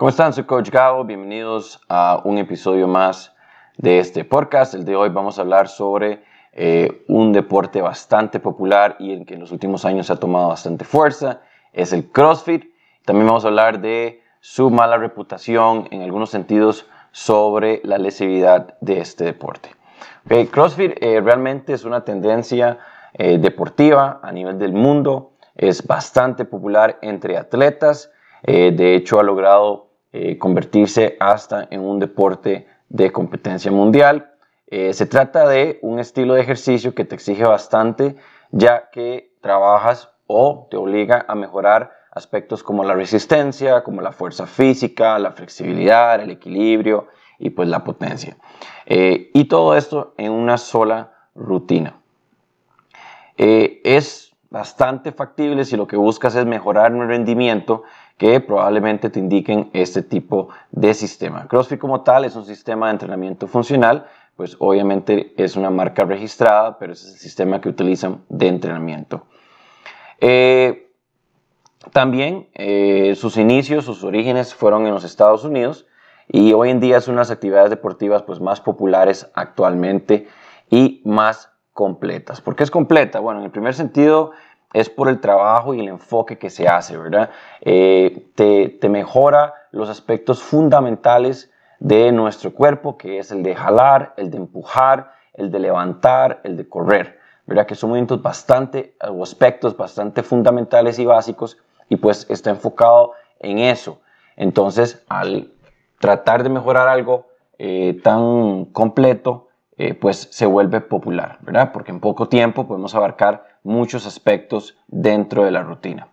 ¿Cómo están? Soy Coach Gabo. Bienvenidos a un episodio más de este podcast. El de hoy vamos a hablar sobre eh, un deporte bastante popular y en que en los últimos años ha tomado bastante fuerza. Es el CrossFit. También vamos a hablar de su mala reputación en algunos sentidos sobre la lesividad de este deporte. CrossFit eh, realmente es una tendencia eh, deportiva a nivel del mundo. Es bastante popular entre atletas. de hecho, ha logrado convertirse hasta en un deporte de competencia mundial. Eh, se trata de un estilo de ejercicio que te exige bastante, ya que trabajas o te obliga a mejorar aspectos como la resistencia, como la fuerza física, la flexibilidad, el equilibrio y pues la potencia. Eh, y todo esto en una sola rutina. Eh, es bastante factible si lo que buscas es mejorar el rendimiento que probablemente te indiquen este tipo de sistema. CrossFit como tal es un sistema de entrenamiento funcional, pues obviamente es una marca registrada, pero es el sistema que utilizan de entrenamiento. Eh, también eh, sus inicios, sus orígenes fueron en los Estados Unidos y hoy en día es una de las actividades deportivas pues, más populares actualmente y más completas. ¿Por qué es completa? Bueno, en el primer sentido es por el trabajo y el enfoque que se hace, ¿verdad? Eh, te, mejora los aspectos fundamentales de nuestro cuerpo, que es el de jalar, el de empujar, el de levantar, el de correr, ¿verdad? Que son movimientos bastante, aspectos bastante fundamentales y básicos, y pues está enfocado en eso. Entonces, al tratar de mejorar algo eh, tan completo, eh, pues se vuelve popular, ¿verdad? Porque en poco tiempo podemos abarcar muchos aspectos dentro de la rutina.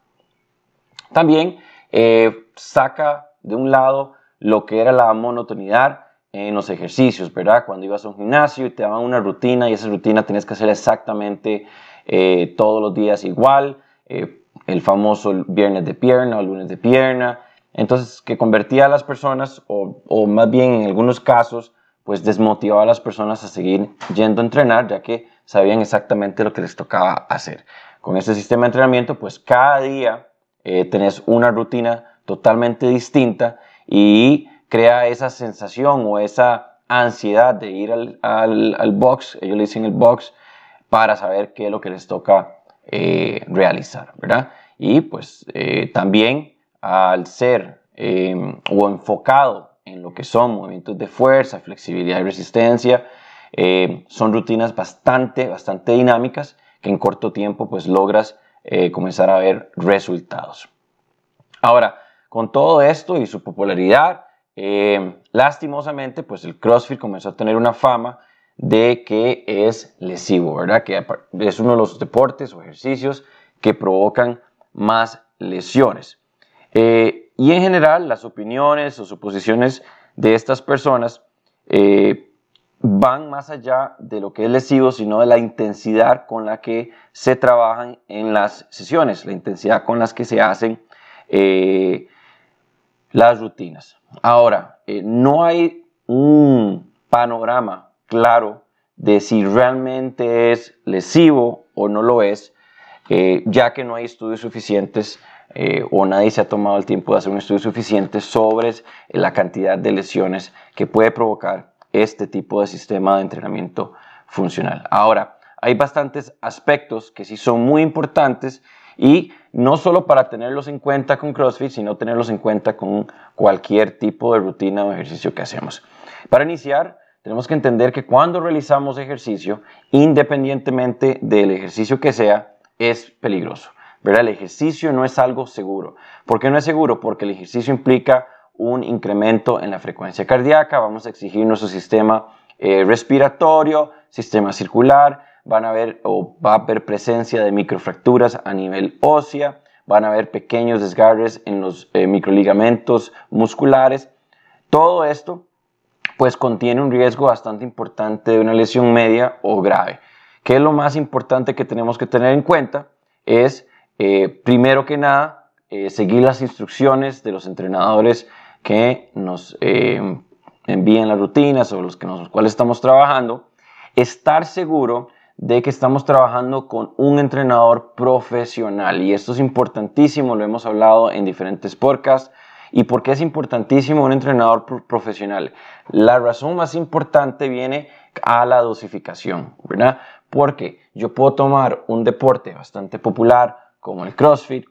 También eh, saca de un lado lo que era la monotonidad en los ejercicios, ¿verdad? Cuando ibas a un gimnasio y te daban una rutina y esa rutina tenías que hacer exactamente eh, todos los días igual, el famoso viernes de pierna o lunes de pierna, entonces que convertía a las personas, o más bien en algunos casos, pues desmotivaba a las personas a seguir yendo a entrenar, ya que sabían exactamente lo que les tocaba hacer. Con este sistema de entrenamiento, pues cada día eh, tenés una rutina totalmente distinta y crea esa sensación o esa ansiedad de ir al, al, box, ellos le dicen el box, para saber qué es lo que les toca eh, realizar, ¿verdad? Y pues eh, también al ser o enfocado en lo que son movimientos de fuerza, flexibilidad y resistencia. Eh, son rutinas bastante, bastante dinámicas que en corto tiempo pues logras eh, comenzar a ver resultados. Ahora, con todo esto y su popularidad, eh, lastimosamente pues el CrossFit comenzó a tener una fama de que es lesivo, ¿verdad? Que es uno de los deportes o ejercicios que provocan más lesiones. Y en general, las opiniones o suposiciones de estas personas van más allá de lo que es lesivo, sino de la intensidad con la que se trabajan en las sesiones, la intensidad con las que se hacen eh, las rutinas. Ahora, eh, no hay un panorama claro de si realmente es lesivo o no lo es, ya que no hay estudios suficientes eh, o nadie se ha tomado el tiempo de hacer un estudio suficiente sobre la cantidad de lesiones que puede provocar este tipo de sistema de entrenamiento funcional. Ahora, hay bastantes aspectos que sí son muy importantes y no solo para tenerlos en cuenta con CrossFit, sino tenerlos en cuenta con cualquier tipo de rutina o ejercicio que hacemos. Para iniciar, tenemos que entender que cuando realizamos ejercicio, independientemente del ejercicio que sea, es peligroso. El ejercicio no es algo seguro. ¿Por qué no es seguro? Porque el ejercicio implica un incremento en la frecuencia cardíaca, vamos a exigir nuestro sistema eh, respiratorio, sistema circular, van a haber o va a haber presencia de microfracturas a nivel ósea, van a haber pequeños desgarres en los eh, microligamentos musculares. Todo esto pues contiene un riesgo bastante importante de una lesión media o grave. ¿Qué es lo más importante que tenemos que tener en cuenta? Es eh, primero que nada, seguir las instrucciones de los entrenadores que nos eh, envíen las rutinas o los, que cuales estamos trabajando, estar seguro de que estamos trabajando con un entrenador profesional. Y esto es importantísimo, lo hemos hablado en diferentes podcasts. ¿Y por qué es importantísimo un entrenador profesional? La razón más importante viene a la dosificación, ¿verdad? Porque yo puedo tomar un deporte bastante popular como el CrossFit,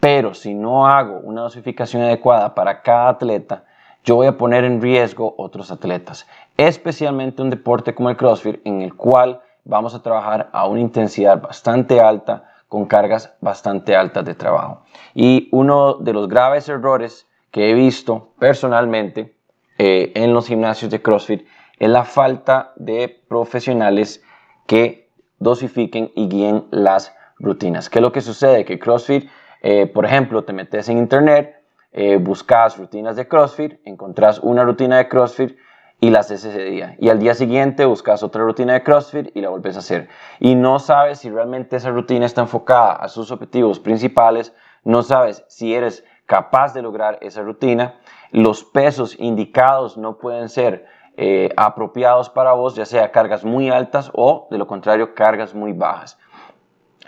pero si no hago una dosificación adecuada para cada atleta, yo voy a poner en riesgo otros atletas, especialmente un deporte como el CrossFit en el cual vamos a trabajar a una intensidad bastante alta con cargas bastante altas de trabajo. Y uno de los graves errores que he visto personalmente eh, en los gimnasios de CrossFit es la falta de profesionales que dosifiquen y guíen las rutinas. ¿Qué es lo que sucede? Que CrossFit, eh, por ejemplo, te metes en internet, eh, buscas rutinas de CrossFit, encontrás una rutina de CrossFit y la haces ese día. Y al día siguiente buscas otra rutina de CrossFit y la vuelves a hacer. Y no sabes si realmente esa rutina está enfocada a sus objetivos principales, no sabes si eres capaz de lograr esa rutina, los pesos indicados no pueden ser eh, apropiados para vos, ya sea cargas muy altas o de lo contrario cargas muy bajas.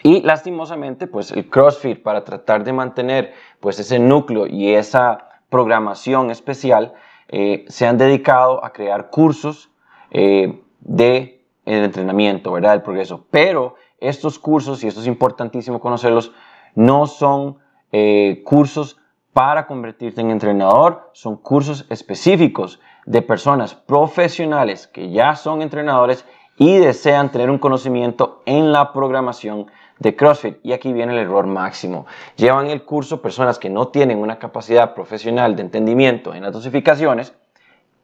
Y lastimosamente, pues el CrossFit para tratar de mantener pues ese núcleo y esa programación especial, eh, se han dedicado a crear cursos eh, de entrenamiento, ¿verdad? Del progreso. Pero estos cursos, y esto es importantísimo conocerlos, no son eh, cursos para convertirte en entrenador, son cursos específicos de personas profesionales que ya son entrenadores y desean tener un conocimiento en la programación de CrossFit. Y aquí viene el error máximo. Llevan el curso personas que no tienen una capacidad profesional de entendimiento en las dosificaciones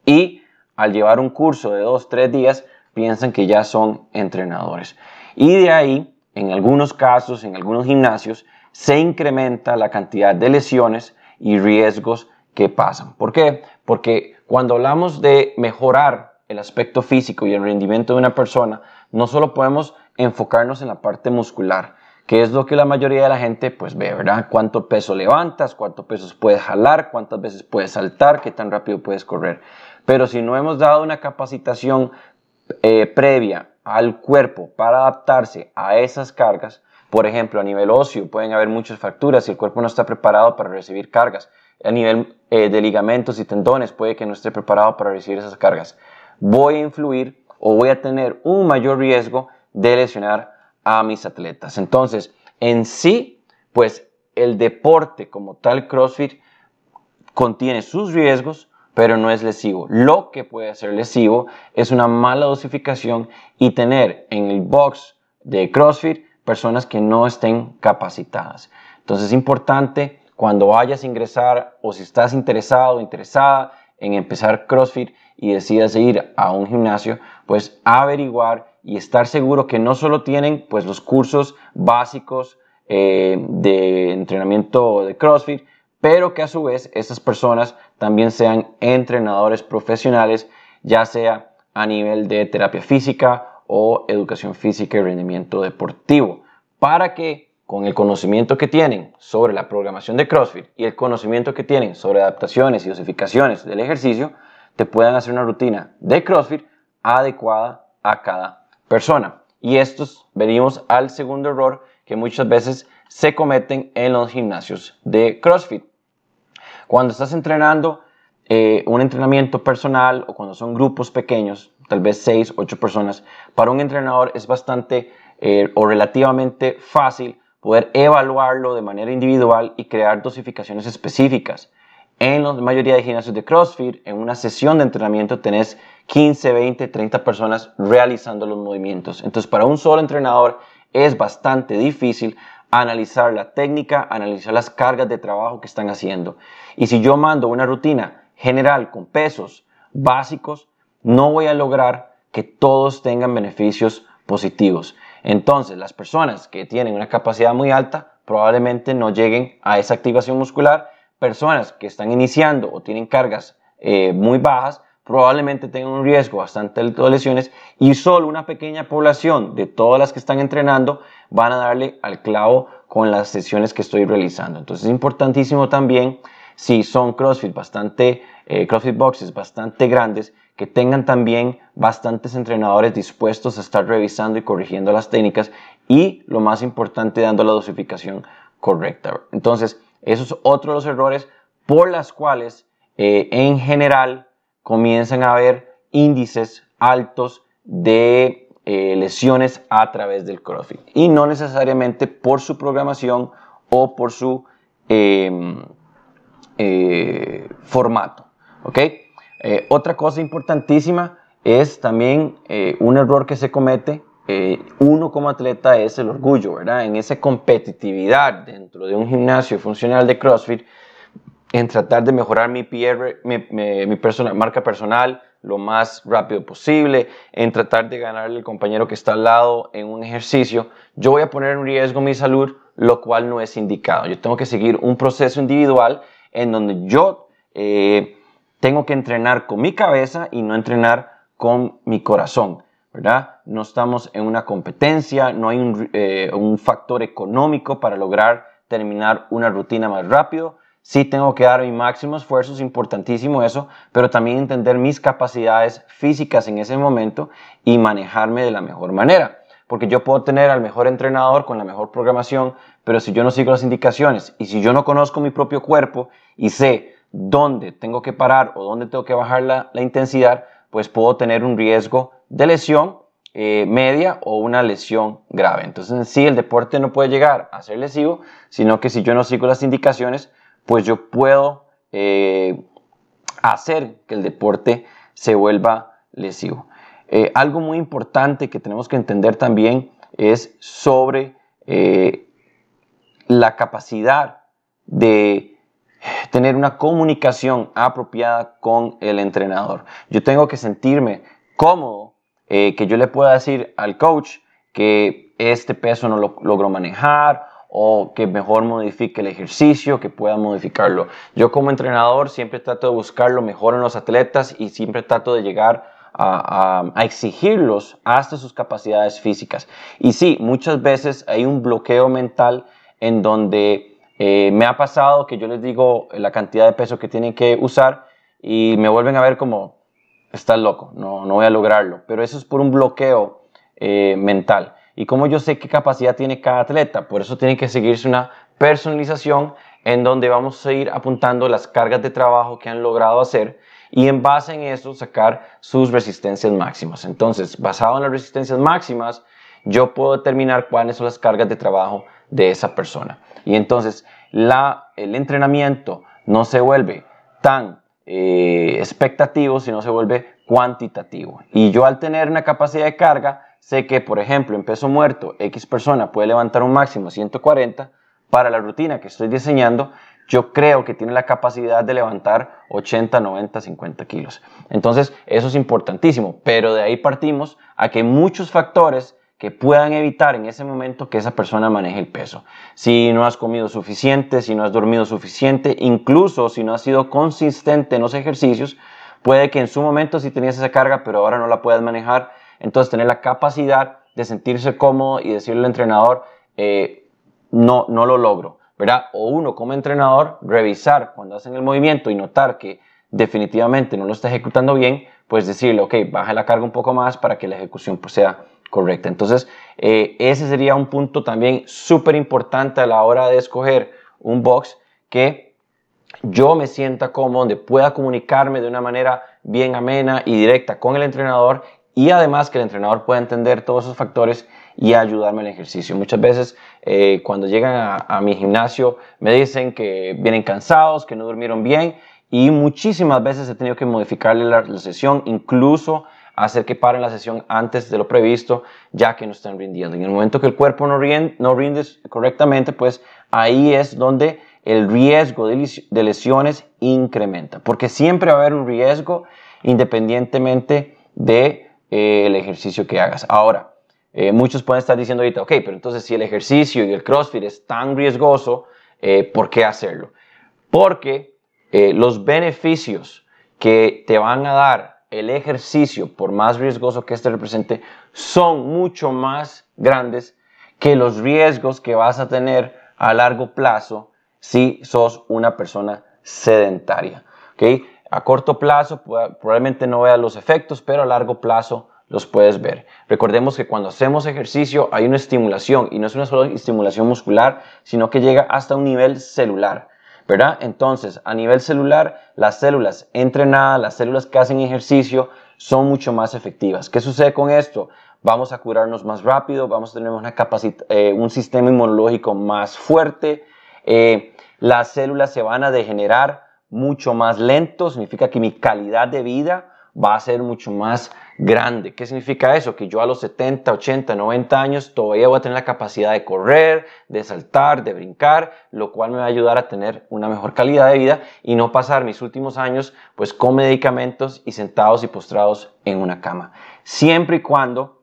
y al llevar un curso de dos, tres días piensan que ya son entrenadores. Y de ahí, en algunos casos, en algunos gimnasios, se incrementa la cantidad de lesiones y riesgos que pasan. ¿Por qué? Porque cuando hablamos de mejorar el aspecto físico y el rendimiento de una persona, no solo podemos enfocarnos en la parte muscular, que es lo que la mayoría de la gente pues ve, ¿verdad? Cuánto peso levantas, cuánto peso puedes jalar, cuántas veces puedes saltar, qué tan rápido puedes correr. Pero si no hemos dado una capacitación eh, previa al cuerpo para adaptarse a esas cargas, por ejemplo, a nivel óseo pueden haber muchas fracturas si el cuerpo no está preparado para recibir cargas. A nivel eh, de ligamentos y tendones puede que no esté preparado para recibir esas cargas voy a influir o voy a tener un mayor riesgo de lesionar a mis atletas. Entonces, en sí, pues el deporte como tal CrossFit contiene sus riesgos, pero no es lesivo. Lo que puede ser lesivo es una mala dosificación y tener en el box de CrossFit personas que no estén capacitadas. Entonces es importante cuando vayas a ingresar o si estás interesado o interesada en empezar CrossFit y decidas ir a un gimnasio, pues averiguar y estar seguro que no solo tienen pues los cursos básicos eh, de entrenamiento de CrossFit, pero que a su vez estas personas también sean entrenadores profesionales, ya sea a nivel de terapia física o educación física y rendimiento deportivo, para que con el conocimiento que tienen sobre la programación de CrossFit y el conocimiento que tienen sobre adaptaciones y dosificaciones del ejercicio, te puedan hacer una rutina de CrossFit adecuada a cada persona. Y estos venimos al segundo error que muchas veces se cometen en los gimnasios de CrossFit. Cuando estás entrenando eh, un entrenamiento personal o cuando son grupos pequeños, tal vez 6, 8 personas, para un entrenador es bastante eh, o relativamente fácil poder evaluarlo de manera individual y crear dosificaciones específicas. En la mayoría de gimnasios de CrossFit, en una sesión de entrenamiento tenés 15, 20, 30 personas realizando los movimientos. Entonces, para un solo entrenador es bastante difícil analizar la técnica, analizar las cargas de trabajo que están haciendo. Y si yo mando una rutina general con pesos básicos, no voy a lograr que todos tengan beneficios positivos. Entonces, las personas que tienen una capacidad muy alta probablemente no lleguen a esa activación muscular personas que están iniciando o tienen cargas eh, muy bajas probablemente tengan un riesgo bastante alto de lesiones y solo una pequeña población de todas las que están entrenando van a darle al clavo con las sesiones que estoy realizando. Entonces es importantísimo también si son CrossFit bastante, eh, CrossFit boxes bastante grandes, que tengan también bastantes entrenadores dispuestos a estar revisando y corrigiendo las técnicas y lo más importante dando la dosificación correcta. Entonces, eso es otro de los errores por las cuales eh, en general comienzan a haber índices altos de eh, lesiones a través del CrossFit y no necesariamente por su programación o por su em, eh, formato. ¿ok? Otra cosa importantísima es también un error que se comete uno como atleta es el orgullo, ¿verdad? En esa competitividad dentro de un gimnasio funcional de CrossFit, en tratar de mejorar mi, PR, mi, marca personal lo más rápido posible, en tratar de ganarle al compañero que está al lado en un ejercicio, yo voy a poner en riesgo mi salud, lo cual no es indicado. Yo tengo que seguir un proceso individual en donde yo eh, tengo que entrenar con mi cabeza y no entrenar con mi corazón. ¿verdad? No estamos en una competencia, no hay un, eh, un factor económico para lograr terminar una rutina más rápido Sí tengo que dar mi máximo esfuerzo, es importantísimo eso, pero también entender mis capacidades físicas en ese momento y manejarme de la mejor manera. Porque yo puedo tener al mejor entrenador con la mejor programación, pero si yo no sigo las indicaciones y si yo no conozco mi propio cuerpo y sé dónde tengo que parar o dónde tengo que bajar la, intensidad, pues puedo tener un riesgo de lesión eh, media o una lesión grave. Entonces, sí, el deporte no puede llegar a ser lesivo, sino que si yo no sigo las indicaciones, pues yo puedo eh, hacer que el deporte se vuelva lesivo. Eh, algo muy importante que tenemos que entender también es sobre la capacidad de tener una comunicación apropiada con el entrenador. Yo tengo que sentirme cómodo, que yo le pueda decir al coach que este peso no lo logro manejar o que mejor modifique el ejercicio, que pueda modificarlo. Yo como entrenador siempre trato de buscar lo mejor en los atletas y siempre trato de llegar a, exigirlos hasta sus capacidades físicas. Y sí, muchas veces hay un bloqueo mental en donde eh, me ha pasado que yo les digo la cantidad de peso que tienen que usar y me vuelven a ver como, estás loco, no, no voy a lograrlo. Pero eso es por un bloqueo eh, mental y cómo yo sé qué capacidad tiene cada atleta. Por eso tiene que seguirse una personalización en donde vamos a ir apuntando las cargas de trabajo que han logrado hacer y en base en eso sacar sus resistencias máximas. Entonces, basado en las resistencias máximas, yo puedo determinar cuáles son las cargas de trabajo de esa persona. Y entonces, la, el entrenamiento no se vuelve tan eh, expectativo, sino se vuelve cuantitativo. Y yo al tener una capacidad de carga, sé que, por ejemplo, en peso muerto, X persona puede levantar un máximo 140, para la rutina que estoy diseñando, yo creo que tiene la capacidad de levantar 80, 90, 50 kilos. Entonces, eso es importantísimo, pero de ahí partimos a que muchos factores que puedan evitar en ese momento que esa persona maneje el peso. Si no has comido suficiente, si no has dormido suficiente, incluso si no has sido consistente en los ejercicios, puede que en su momento sí tenías esa carga, pero ahora no la puedas manejar entonces, tener la capacidad de sentirse cómodo y decirle al entrenador, eh, no, no lo logro, ¿verdad? O uno como entrenador, revisar cuando hacen el movimiento y notar que definitivamente no lo está ejecutando bien, pues decirle, ok, baja la carga un poco más para que la ejecución pues, sea correcta. Entonces, eh, ese sería un punto también súper importante a la hora de escoger un box que yo me sienta cómodo, donde pueda comunicarme de una manera bien amena y directa con el entrenador y además que el entrenador pueda entender todos esos factores y ayudarme en el ejercicio. Muchas veces eh, cuando llegan a, mi gimnasio me dicen que vienen cansados, que no durmieron bien y muchísimas veces he tenido que modificarle la, sesión, incluso hacer que paren la sesión antes de lo previsto, ya que no están rindiendo. En el momento que el cuerpo no rinde, no rinde correctamente, pues ahí es donde el riesgo de lesiones incrementa, porque siempre va a haber un riesgo independientemente de el ejercicio que hagas. Ahora, eh, muchos pueden estar diciendo ahorita, ok, pero entonces si el ejercicio y el CrossFit es tan riesgoso, eh, ¿por qué hacerlo? Porque eh, los beneficios que te van a dar el ejercicio, por más riesgoso que este represente, son mucho más grandes que los riesgos que vas a tener a largo plazo si sos una persona sedentaria. ¿okay? A corto plazo probablemente no veas los efectos, pero a largo plazo los puedes ver. Recordemos que cuando hacemos ejercicio hay una estimulación y no es una solo estimulación muscular, sino que llega hasta un nivel celular. ¿Verdad? Entonces, a nivel celular, las células entrenadas, las células que hacen ejercicio, son mucho más efectivas. ¿Qué sucede con esto? Vamos a curarnos más rápido, vamos a tener una eh, un sistema inmunológico más fuerte, eh, las células se van a degenerar mucho más lento, significa que mi calidad de vida va a ser mucho más grande. ¿Qué significa eso? Que yo a los 70, 80, 90 años todavía voy a tener la capacidad de correr, de saltar, de brincar, lo cual me va a ayudar a tener una mejor calidad de vida y no pasar mis últimos años pues con medicamentos y sentados y postrados en una cama. Siempre y cuando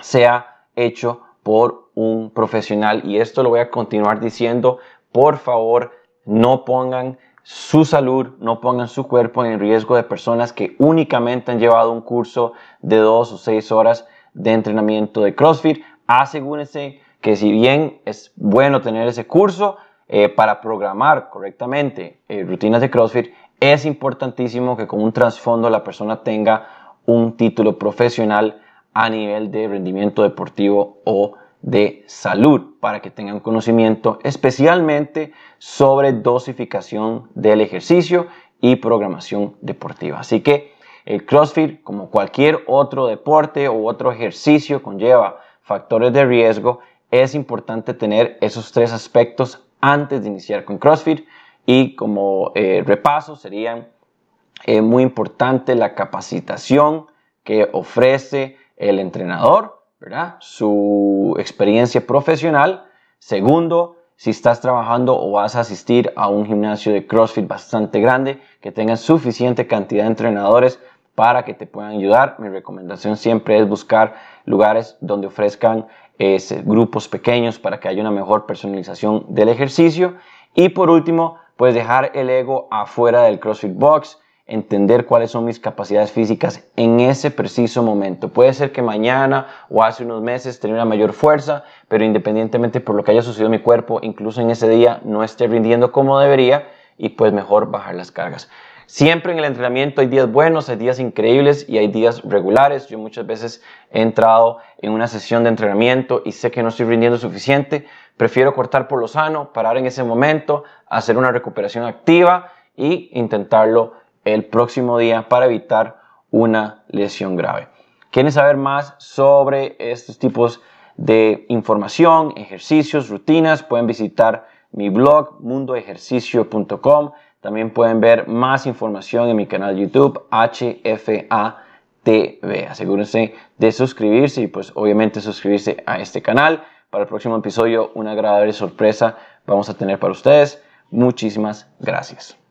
sea hecho por un profesional y esto lo voy a continuar diciendo, por favor, no pongan su salud, no pongan su cuerpo en riesgo de personas que únicamente han llevado un curso de dos o seis horas de entrenamiento de CrossFit. Asegúrense que si bien es bueno tener ese curso eh, para programar correctamente eh, rutinas de CrossFit, es importantísimo que con un trasfondo la persona tenga un título profesional a nivel de rendimiento deportivo o de salud para que tengan conocimiento especialmente sobre dosificación del ejercicio y programación deportiva. Así que el CrossFit, como cualquier otro deporte o otro ejercicio, conlleva factores de riesgo. Es importante tener esos tres aspectos antes de iniciar con CrossFit y como eh, repaso serían eh, muy importante la capacitación que ofrece el entrenador su experiencia profesional. Segundo, si estás trabajando o vas a asistir a un gimnasio de CrossFit bastante grande, que tenga suficiente cantidad de entrenadores para que te puedan ayudar. Mi recomendación siempre es buscar lugares donde ofrezcan grupos pequeños para que haya una mejor personalización del ejercicio. Y por último, pues dejar el ego afuera del CrossFit Box entender cuáles son mis capacidades físicas en ese preciso momento. Puede ser que mañana o hace unos meses tenga una mayor fuerza, pero independientemente por lo que haya sucedido en mi cuerpo, incluso en ese día no esté rindiendo como debería y pues mejor bajar las cargas. Siempre en el entrenamiento hay días buenos, hay días increíbles y hay días regulares. Yo muchas veces he entrado en una sesión de entrenamiento y sé que no estoy rindiendo suficiente. Prefiero cortar por lo sano, parar en ese momento, hacer una recuperación activa e intentarlo el próximo día para evitar una lesión grave. ¿Quieren saber más sobre estos tipos de información, ejercicios, rutinas? Pueden visitar mi blog mundoejercicio.com. También pueden ver más información en mi canal YouTube HFA TV. Asegúrense de suscribirse y pues obviamente suscribirse a este canal. Para el próximo episodio una agradable sorpresa vamos a tener para ustedes. Muchísimas gracias.